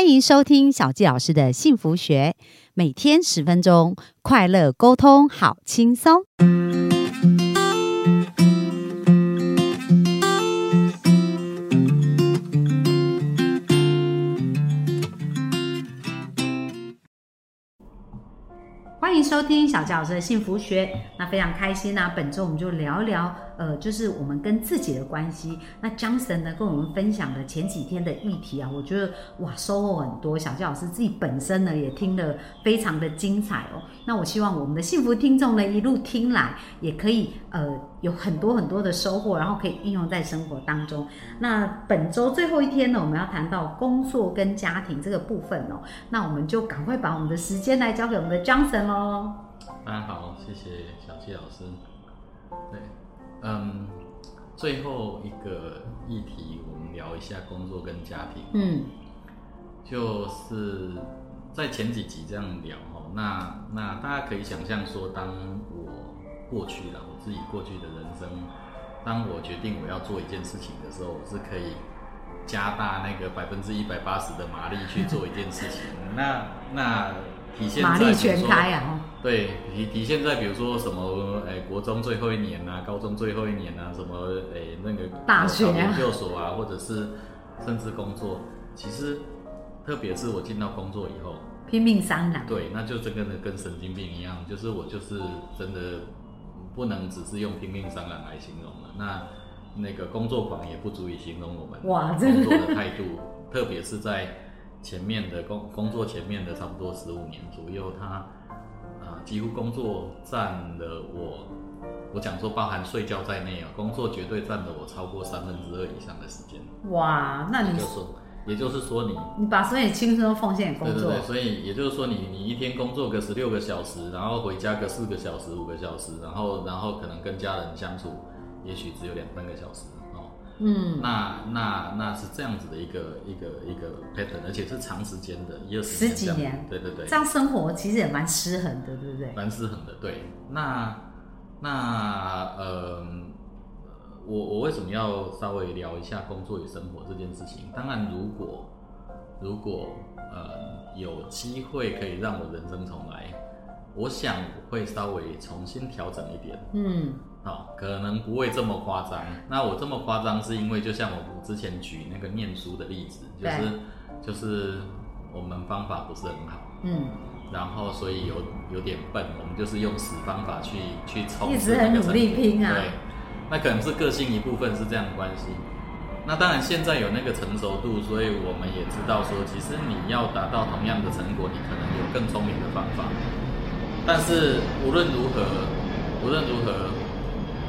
欢迎收听小纪老师的幸福学，每天十分钟，快乐沟通，好轻松。欢迎收听小纪老师的幸福学，那非常开心呐、本周我们就聊一聊，呃，就是我们跟自己的关系。那 Johnson 呢跟我们分享的前几天的议题啊，我觉得哇收获很多。小纪老师自己本身呢也听得非常的精彩哦。那我希望我们的幸福听众呢一路听来，也可以呃有很多很多的收获，然后可以应用在生活当中。那本周最后一天呢，我们要谈到工作跟家庭这个部分哦。那我们就赶快把我们的时间来交给我们的 Johnson 喽。大家好，谢谢小七老师。对，嗯，最后一个议题，我们聊一下工作跟家庭。嗯就是在前几集这样聊哦，那那大家可以想象说，当我过去了我自己过去的人生，当我决定我要做一件事情的时候，我是可以加大那个百分之一百八十的马力去做一件事情。那那体现在马力全开啊！对，体体现在比如说什么，诶、国中最后一年啊，高中最后一年啊，什么，诶、那个大学研究所啊，或者是甚至工作，其实特别是我进到工作以后，拼命三郎。对，那就真的跟神经病一样，就是我就是真的不能只是用拼命三郎来形容了。那那个工作狂也不足以形容我们哇工作的态度，特别是在前面的工工作前面的差不多十五年左右，他啊、几乎工作占了我，我讲说包含睡觉在内啊，工作绝对占了我超过三分之二以上的时间。哇，那你就是说，也就是说你你把所有青春都奉献给工作，对对对，所以也就是说你，你一天工作个十六个小时，然后回家个四个小时、五个小时，然后然后可能跟家人相处，也许只有两三个小时哦。嗯，那那那是这样子的一个一个一个 pattern，而且是长时间的，一二十十几年对对对这，样生活其实也蛮失衡的，对不对？蛮失衡的。对，那那呃，我我为什么要稍微聊一下工作与生活这件事情？当然，如果如果呃有机会可以让我人生重来，我想我会稍微重新调整一点。嗯好、可能不会这么夸张。那我这么夸张，是因为就像我之前举那个念书的例子，就是就是我们方法不是很好，嗯，然后所以有有点笨，我们就是用死方法去去冲一直很努力拼啊对，那可能是个性一部分是这样的关系。那当然，现在有那个成熟度，所以我们也知道说，其实你要达到同样的成果，你可能有更聪明的方法。但是无论如何，无论如何，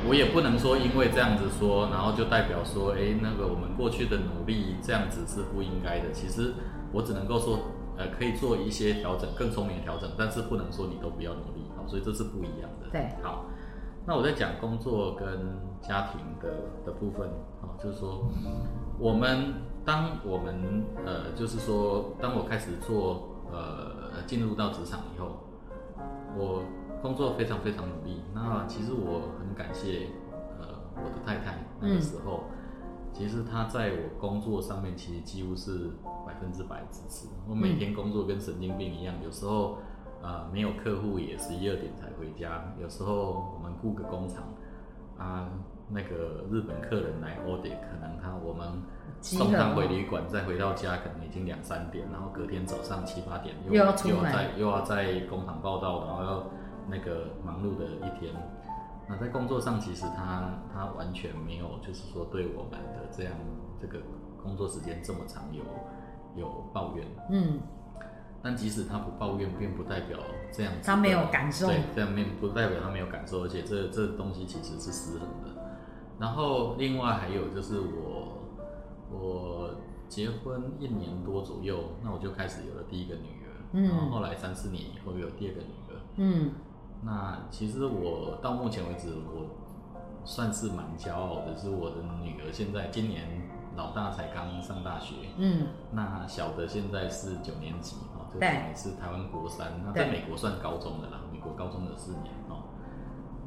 我也不能说因为这样子说，然后就代表说，哎，那个我们过去的努力这样子是不应该的。其实我只能够说，呃，可以做一些调整，更聪明的调整，但是不能说你都不要努力，好，所以这是不一样的。对，好，那我在讲工作跟家庭的的部分，好，就是说，我们当我们呃，就是说，当我开始做呃进入到职场以后，我工作非常非常努力。那其实我很感谢呃我的太太那个时候，其实她在我工作上面其实几乎是百分之百支持。我每天工作跟神经病一样，有时候呃没有客户也十一二点才回家，有时候我们雇个工厂啊。那个日本客人来 audit，可能他我们送他回旅馆，再回到家可能已经两三点，然后隔天早上七八点又又要出又要在又要在工厂报道，然后要那个忙碌的一天。那在工作上，其实他他完全没有，就是说对我们的这样这个工作时间这么长有有抱怨。嗯，但即使他不抱怨，并不代表这样子他没有感受对，这样面不代表他没有感受，而且这这东西其实是失衡的。然后另外还有就是我我结婚一年多左右，那我就开始有了第一个女儿，嗯然后后来三四年以后又有第二个女儿。嗯那其实我到目前为止，我算是蛮骄傲的，是我的女儿现在今年老大才刚上大学，嗯那小的现在是九年级哦，这对可能是台湾国三，那在美国算高中的啦，美国高中的四年哦。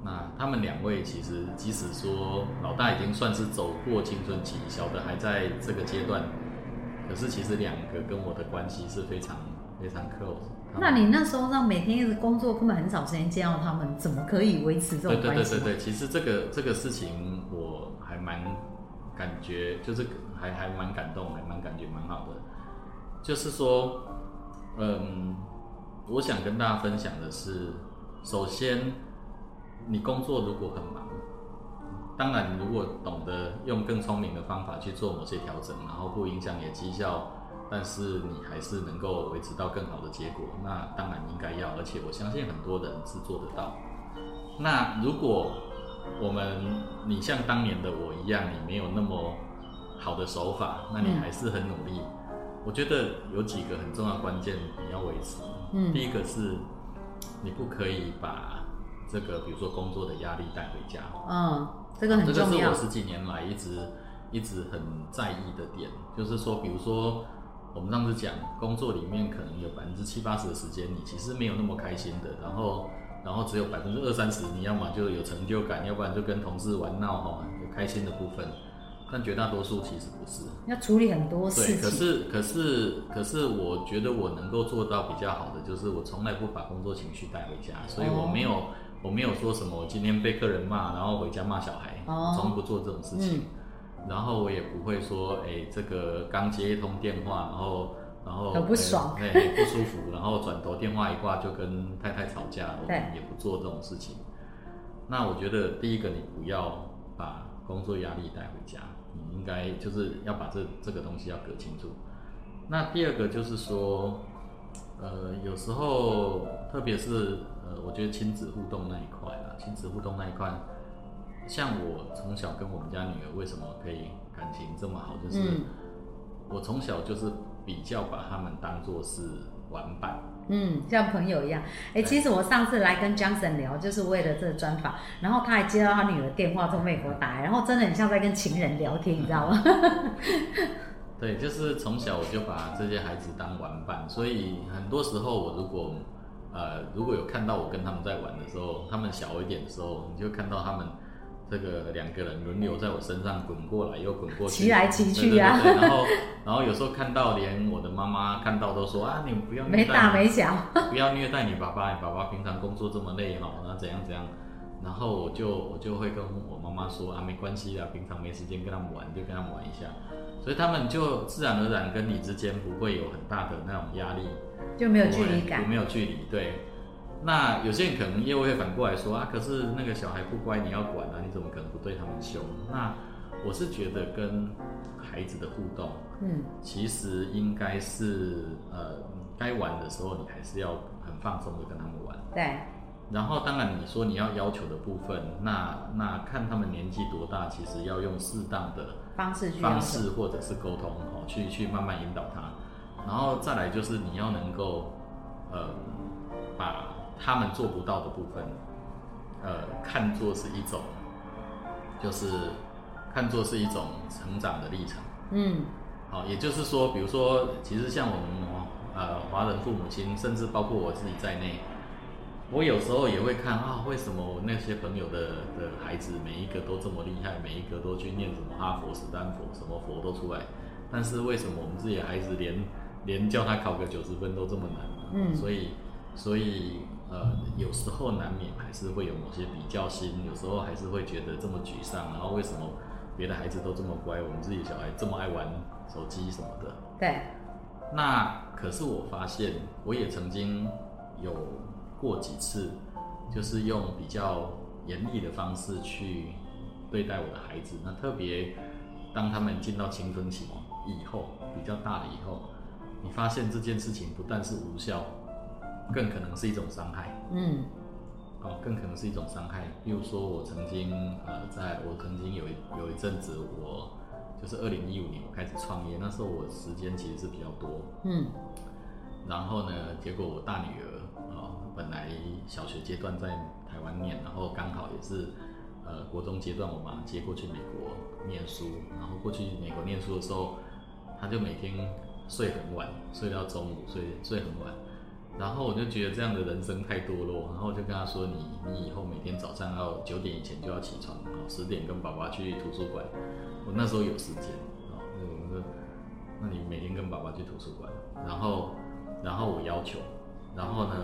那他们两位其实，即使说老大已经算是走过青春期，小的还在这个阶段，可是其实两个跟我的关系是非常非常 close。那你那时候让每天一直工作，根本很少时间见到他们，怎么可以维持这种对关系？对对对对，其实这个这个事情我还蛮感觉，就是还还蛮感动，还蛮感觉蛮好的。就是说，嗯，我想跟大家分享的是，首先，你工作如果很忙，当然你如果懂得用更聪明的方法去做某些调整，然后不影响你的绩效。但是你还是能够维持到更好的结果，那当然应该要，而且我相信很多人是做得到。那如果我们你像当年的我一样，你没有那么好的手法，那你还是很努力。我觉得有几个很重要关键你要维持。嗯，第一个是你不可以把这个比如说工作的压力带回家。嗯，这个很重要。这个是我十几年来一直一直很在意的点，就是说，比如说。我们上次讲，工作里面可能有百分之七八十的时间，你其实没有那么开心的。然后，然后只有百分之二三十，你要么就有成就感，要不然就跟同事玩闹哈，有开心的部分。但绝大多数其实不是。要处理很多事情。对，可是，可是，可是，我觉得我能够做到比较好的，就是我从来不把工作情绪带回家，所以我没有，我没有说什么我今天被客人骂，然后回家骂小孩，从不做这种事情。然后我也不会说，哎，这个刚接一通电话，然后，然后很不爽，哎，不舒服，然后转头电话一挂就跟太太吵架，我们也不做这种事情。那我觉得第一个，你不要把工作压力带回家，你应该就是要把这这个东西要隔清楚。那第二个就是说，呃，有时候特别是呃，我觉得亲子互动那一块啊，亲子互动那一块。像我从小跟我们家女儿为什么可以感情这么好，就是我从小就是比较把他们当做是玩伴，嗯，像朋友一样。哎，其实我上次来跟 Johnson 聊，就是为了这个专访，然后他还接到他女儿电话从美国打来，然后真的很像在跟情人聊天，你知道吗？对，就是从小我就把这些孩子当玩伴，所以很多时候我如果呃如果有看到我跟他们在玩的时候，他们小一点的时候，你就看到他们。这个两个人轮流在我身上滚过来又滚过去，骑来骑去呀。然后，然后有时候看到连我的妈妈看到都说啊，你不要没大没小，不要虐待你爸爸，你爸爸平常工作这么累哈，那怎样怎样。然后我就我就会跟我妈妈说啊，没关系的，平常没时间跟他们玩，就跟他们玩一下。所以他们就自然而然跟你之间不会有很大的那种压力，就没有距离感，没有距离，对。那有些人可能业务会反过来说啊，可是那个小孩不乖，你要管啊，你怎么可能不对他们凶？那我是觉得跟孩子的互动，嗯，其实应该是呃，该玩的时候你还是要很放松的跟他们玩。对。然后当然你说你要要求的部分，那那看他们年纪多大，其实要用适当的方式方式或者是沟通哦，去去慢慢引导他。然后再来就是你要能够呃把。他们做不到的部分，呃，看作是一种，就是看作是一种成长的历程。嗯，好，也就是说，比如说，其实像我们呃华人父母亲，甚至包括我自己在内，我有时候也会看啊，为什么我那些朋友的的孩子每一个都这么厉害，每一个都去念什么哈佛、斯坦福，什么佛都出来，但是为什么我们自己的孩子连连叫他考个九十分都这么难？嗯，所以所以。呃，有时候难免还是会有某些比较心，有时候还是会觉得这么沮丧。然后为什么别的孩子都这么乖，我们自己小孩这么爱玩手机什么的？对。那可是我发现，我也曾经有过几次，就是用比较严厉的方式去对待我的孩子。那特别当他们进到青春期以后，比较大了以后，你发现这件事情不但是无效。更可能是一种伤害，嗯，哦，更可能是一种伤害。比如说，我曾经，呃，在我曾经有一有一阵子，我就是二零一五年我开始创业，那时候我时间其实是比较多，嗯，然后呢，结果我大女儿，啊，本来小学阶段在台湾念，然后刚好也是，呃，国中阶段我把她接过去美国念书，然后过去美国念书的时候，她就每天睡很晚，睡到中午，睡睡很晚。然后我就觉得这样的人生太堕落，然后我就跟他说：“你你以后每天早上要九点以前就要起床，哦，十点跟爸爸去图书馆。我那时候有时间，哦，那我说，那你每天跟爸爸去图书馆，然后然后我要求，然后呢，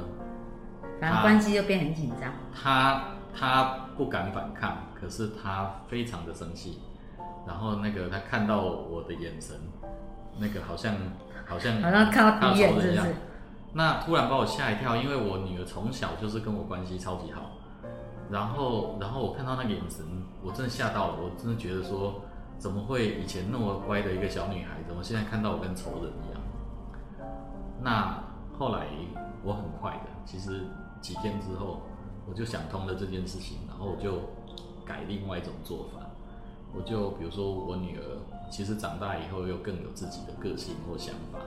反正关系就变很紧张。他他不敢反抗，可是他非常的生气，然后那个他看到我的眼神，那个好像好像好像看到敌人仇人一样是不是？那突然把我吓一跳，因为我女儿从小就是跟我关系超级好，然后然后我看到那个眼神，我真的吓到了，我真的觉得说，怎么会以前那么乖的一个小女孩，怎么现在看到我跟仇人一样？那后来我很快的，其实几天之后我就想通了这件事情，然后我就改另外一种做法，我就比如说我女儿其实长大以后又更有自己的个性或想法，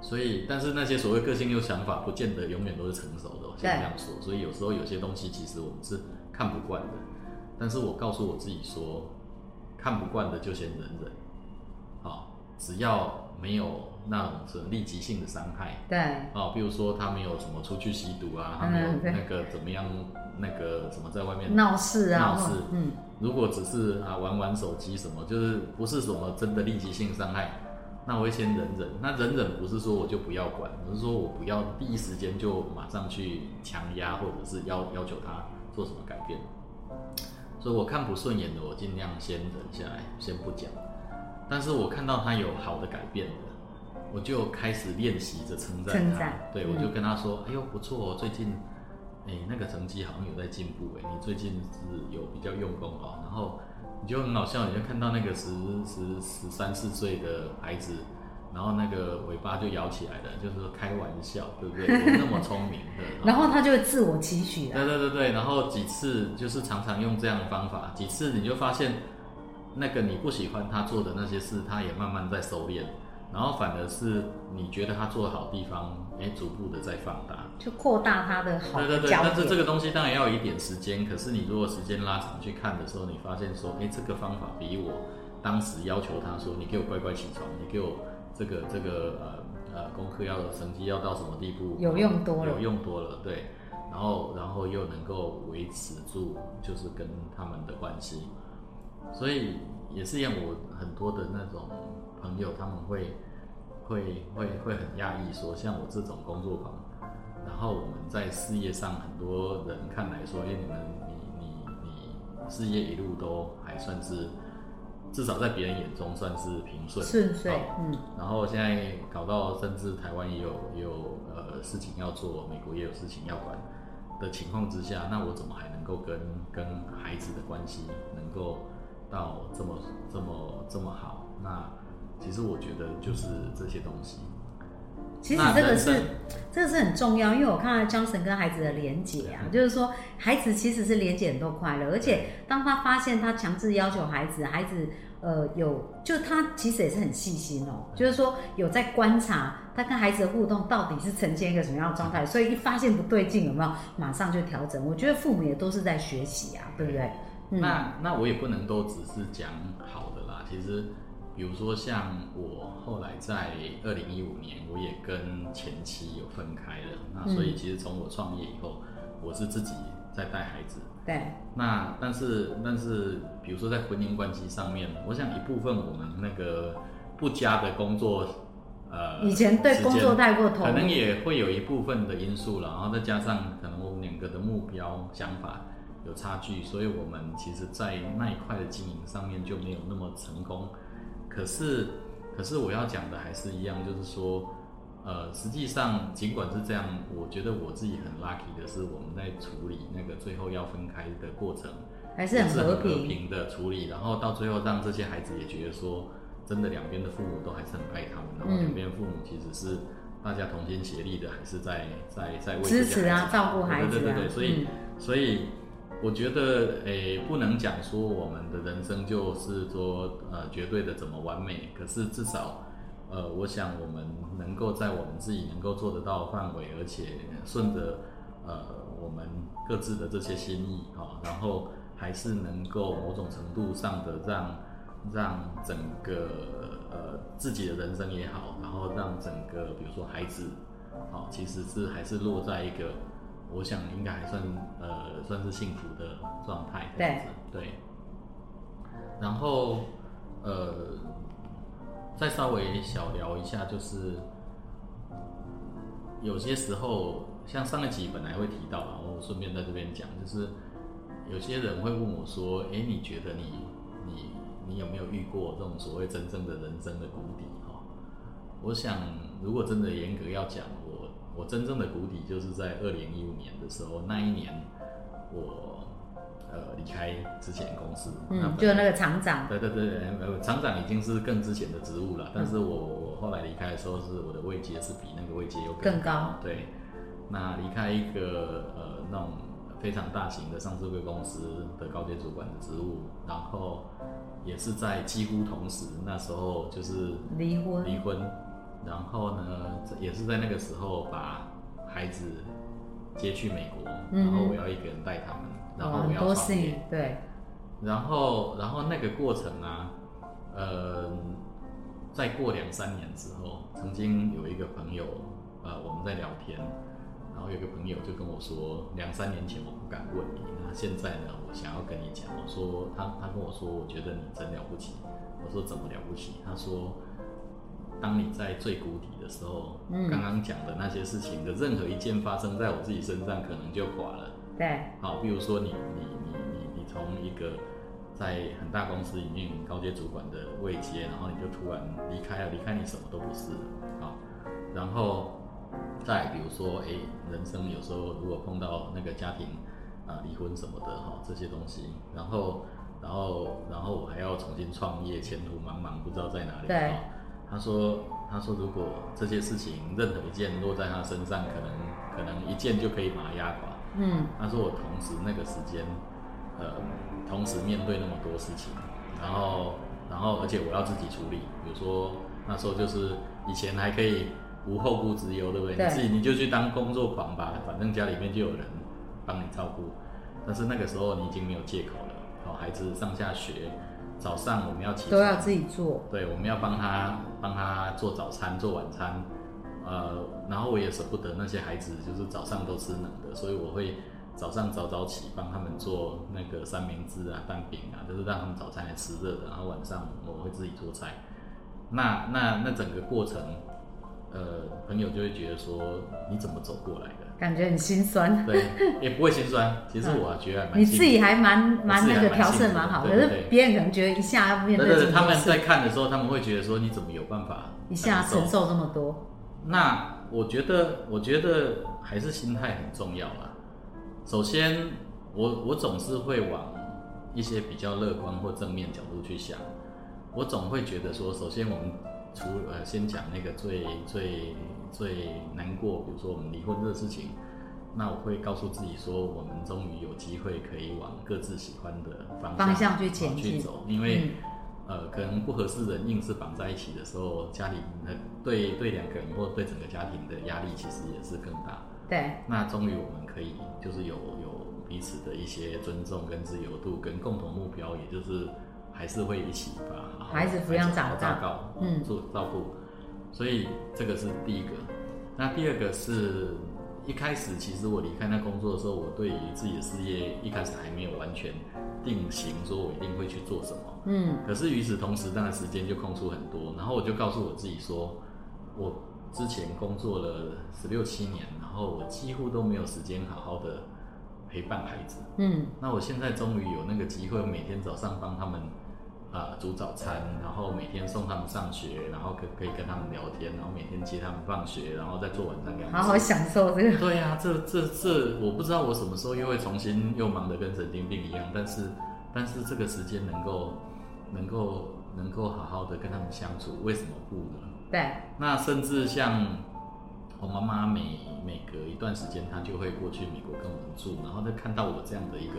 所以但是那些所谓个性又想法，不见得永远都是成熟的，我先这样说，所以有时候有些东西其实我们是看不惯的，但是我告诉我自己说，看不惯的就先忍忍，好、只要没有那种什么立即性的伤害。对，哦，比如说他没有什么出去吸毒啊，他没有那个怎么样，那个什么在外面闹事啊，闹事。嗯，如果只是啊玩玩手机什么，就是不是什么真的立即性伤害，那我会先忍忍。那忍忍不是说我就不要管，而是说我不要第一时间就马上去强压，或者是要要求他做什么改变。所以我看不顺眼的，我尽量先忍下来，先不讲。但是我看到他有好的改变的，我就开始练习着称赞他。赞对，嗯我就跟他说：“哎呦，不错哦，最近，哎，那个成绩好像有在进步哎，你最近是有比较用功哦。”然后你就很好笑，你就看到那个十十十三四岁的孩子，然后那个尾巴就摇起来了，就是说开玩笑，对不对？我那么聪明的，然后他就会自我期许对。对对对，然后几次就是常常用这样的方法，几次你就发现，那个你不喜欢他做的那些事，他也慢慢在收敛，然后反而是你觉得他做的好地方，哎，逐步的在放大。就扩大他的好对对对，但是这。个东西当然要有一点时间，可是你如果时间拉长去看的时候，你发现说，哎，这个方法比我当时要求他说，你给我乖乖起床，你给我这个这个呃呃功课要成绩要到什么地步，有用多了有用多了，对，然后然后又能够维持住就是跟他们的关系，所以也是让，我很多的那种朋友他们会会会会很压抑，说像我这种工作狂。然后我们在事业上，很多人看来说，哎，你们你你你事业一路都还算是，至少在别人眼中算是平顺顺遂，嗯，然后现在搞到甚至台湾也有也有呃事情要做，美国也有事情要管的情况之下，那我怎么还能够跟跟孩子的关系能够到这么这么这么好？那其实我觉得就是这些东西。其实那这个是这个是很重要，因为我看到 Johnson 跟孩子的连结啊，就是说孩子其实是连接很多快乐，而且当他发现他强制要求孩子，孩子呃有，就他其实也是很细心哦，就是说有在观察他跟孩子的互动到底是呈现一个什么样的状态，所以一发现不对劲有没有，马上就调整。我觉得父母也都是在学习啊，对不对？嗯，那那我也不能都只是讲好的啦。其实，比如说像我后来在二零一五年，我也跟前妻有分开了。那所以其实从我创业以后，我是自己在带孩子。对，那但是但是，比如说在婚姻关系上面，我想一部分我们那个不佳的工作，呃，以前对工作太过投入，可能也会有一部分的因素了，然后再加上可能我们两个的目标想法有差距，所以我们其实，在那一块的经营上面就没有那么成功。可是，可是我要讲的还是一样，就是说，呃，实际上尽管是这样，我觉得我自己很 lucky 的是，我们在处理那个最后要分开的过程，还是很和和平的处理，然后到最后让这些孩子也觉得说，真的两边的父母都还是很爱他们，然后嗯。两边父母其实是大家同心协力的，还是在在在为支持啊照顾孩子啊。对对对对，所以、嗯。所以我觉得诶、不能讲说我们的人生就是说呃绝对的怎么完美，可是至少。呃，我想我们能够在我们自己能够做得到的范围，而且顺着呃我们各自的这些心意啊、然后还是能够某种程度上的让让整个呃自己的人生也好，然后让整个比如说孩子，啊、其实是还是落在一个我想应该还算呃算是幸福的状态这样子，对。然后呃，再稍微小聊一下，就是有些时候，像上一集本来会提到然后顺便在这边讲，就是有些人会问我说：“哎，你觉得你你你有没有遇过这种所谓真正的人生的谷底？”哈，我想，如果真的严格要讲，我我真正的谷底就是在二零一五年的时候，那一年我呃离开之前公司，嗯，就那个厂长，对对对，呃，厂长已经是更之前的职务了，但是我我后来离开的时候，是我的位阶是比那个位阶又更高，对，那离开一个呃那种非常大型的上市贵公司的高阶主管的职务，然后也是在几乎同时，那时候就是离婚，离婚。然后呢，也是在那个时候把孩子接去美国，然后我要一个人带他们，然后我要创业，对。然后，然后那个过程啊，呃，再过两三年之后，曾经有一个朋友，呃，我们在聊天，然后有个朋友就跟我说，两三年前我不敢问你，那现在呢，我想要跟你讲，我说他他跟我说，我觉得你真了不起，我说怎么了不起？他说。当你在最谷底的时候，刚刚讲的那些事情的任何一件发生在我自己身上，可能就垮了。对，好，比如说你你你你你从一个在很大公司里面高阶主管的位阶，然后你就突然离开了，离开你什么都不是，好，然后再比如说，哎，人生有时候如果碰到那个家庭啊离婚什么的哈，这些东西，然后然后然后我还要重新创业，前途茫茫，不知道在哪里。对。他说：“他说，如果这些事情任何一件落在他身上，可能可能一件就可以把他压垮。嗯，他说我同时那个时间，呃，同时面对那么多事情，然后然后而且我要自己处理。比如说那时候就是以前还可以无后顾之忧，对不对？你自己你就去当工作狂吧，反正家里面就有人帮你照顾。但是那个时候你已经没有借口了，好，孩子上下学。”早上我们要起都要自己做，对，我们要帮他帮他做早餐做晚餐，呃，然后我也舍不得那些孩子，就是早上都吃冷的，所以我会早上早早起帮他们做那个三明治啊、蛋饼啊，就是让他们早餐来吃热的，然后晚上我会自己做菜。那那那整个过程，呃，朋友就会觉得说你怎么走过来的？感觉很心酸，对，也不会心酸。其实我觉得蛮你自己还蛮蛮那个调色蛮好，可是别人可能觉得一下要面对对对，他们在看的时候，他们会觉得说你怎么有办法一下承受这么多？那我觉得，我觉得还是心态很重要啦。首先，我我总是会往一些比较乐观或正面角度去想。我总会觉得说，首先我们除呃先讲那个最最。最难过，比如说我们离婚这个事情，那我会告诉自己说，我们终于有机会可以往各自喜欢的方向去前进走。因为呃，可能不合适人硬是绑在一起的时候，家里呃对对两个人或对整个家庭的压力其实也是更大。对。那终于我们可以就是有有彼此的一些尊重跟自由度跟共同目标，也就是还是会一起把孩子抚养长大，嗯，做照顾。所以这个是第一个，那第二个是一开始其实我离开那工作的时候，我对于自己的事业一开始还没有完全定型，说我一定会去做什么。嗯。可是与此同时，当然时间就空出很多，然后我就告诉我自己说，我之前工作了十六七年，然后我几乎都没有时间好好的陪伴孩子。嗯。那我现在终于有那个机会，每天早上帮他们。啊，煮早餐，然后每天送他们上学，然后可可以跟他们聊天，然后每天接他们放学，然后再做晚餐给他们。好好享受这个。对呀，这这这，我不知道我什么时候又会重新又忙得跟神经病一样，但是但是这个时间能够能够能够好好的跟他们相处，为什么不呢？对。那甚至像我妈妈每每隔一段时间，她就会过去美国跟我们住，然后再看到我这样的一个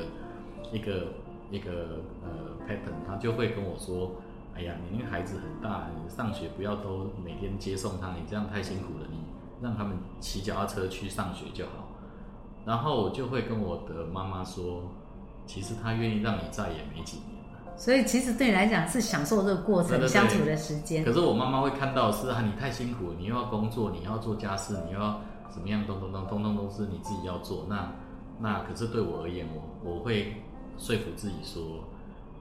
一个。一个呃 pattern，他就会跟我说：“哎呀，你那个孩子很大，你上学不要都每天接送他，你这样太辛苦了，你让他们骑脚踏车去上学就好。”然后我就会跟我的妈妈说：“其实他愿意让你在也没几年了。”所以其实对你来讲是享受这个过程相处的时间。可是我妈妈会看到是啊，你太辛苦，你又要工作，你要做家事，你要怎么样，咚咚咚，通通都是你自己要做。那那可是对我而言，我我会。说服自己说，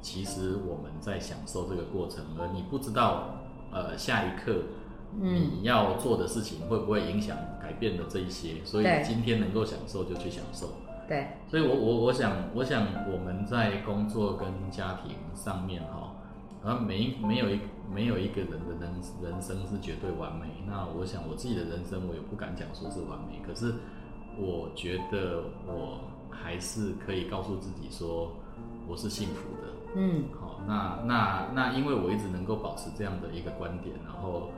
其实我们在享受这个过程，而你不知道呃下一刻嗯，你要做的事情会不会影响改变的这一些，所以今天能够享受就去享受。对，所以我我我想我想我们在工作跟家庭上面哈，然后每一没有一没有一个人的人人生是绝对完美。那我想我自己的人生我也不敢讲说是完美，可是我觉得我还是可以告诉自己说我是幸福的。嗯好，那那那因为我一直能够保持这样的一个观点，然后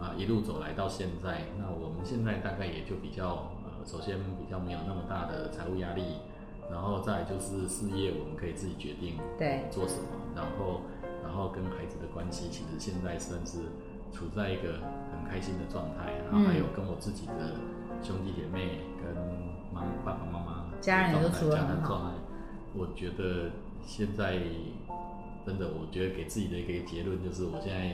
啊一路走来到现在，那我们现在大概也就比较呃，首先比较没有那么大的财务压力，然后再就是事业我们可以自己决定对做什么，然后然后跟孩子的关系其实现在算是处在一个很开心的状态，然后还有跟我自己的兄弟姐妹跟妈爸爸妈妈家人也都处得很好我觉得现在真的，我觉得给自己的一个结论就是，我现在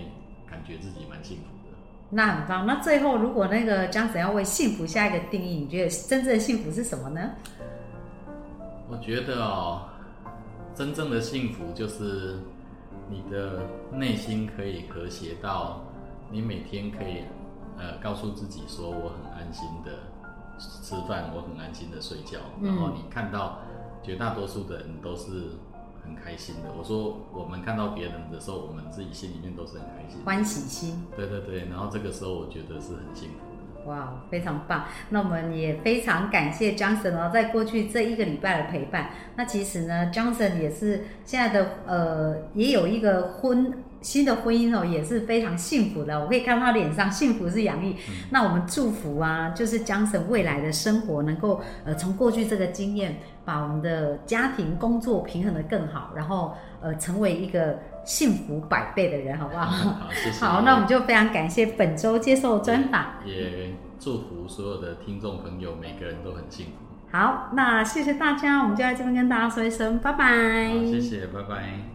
感觉自己蛮幸福的。那很棒。那最后，如果那个江子要为幸福下一个定义，你觉得真正的幸福是什么呢？我觉得哦，真正的幸福就是你的内心可以和谐到，你每天可以呃告诉自己说我很安心的吃饭，我很安心的睡觉，嗯然后你看到绝大多数的人都是很开心的。我说我们看到别人的时候，我们自己心里面都是很开心。欢喜心。对对对，然后这个时候我觉得是很幸福的。哇，非常棒！那我们也非常感谢 Johnson 哦，在过去这一个礼拜的陪伴。那其实呢，Johnson 也是现在的呃，也有一个婚新的婚姻哦，也是非常幸福的。我可以看到他脸上幸福是洋溢。那我们祝福啊，就是 Johnson 未来的生活能够呃，从过去这个经验，把我们的家庭工作平衡的更好，然后呃，成为一个幸福百倍的人，好不好？好，谢谢。好，那我们就非常感谢本周接受专访。也祝福所有的听众朋友，每个人都很幸福。好，那谢谢大家，我们就在这边跟大家说一声拜拜。好，谢谢，拜拜。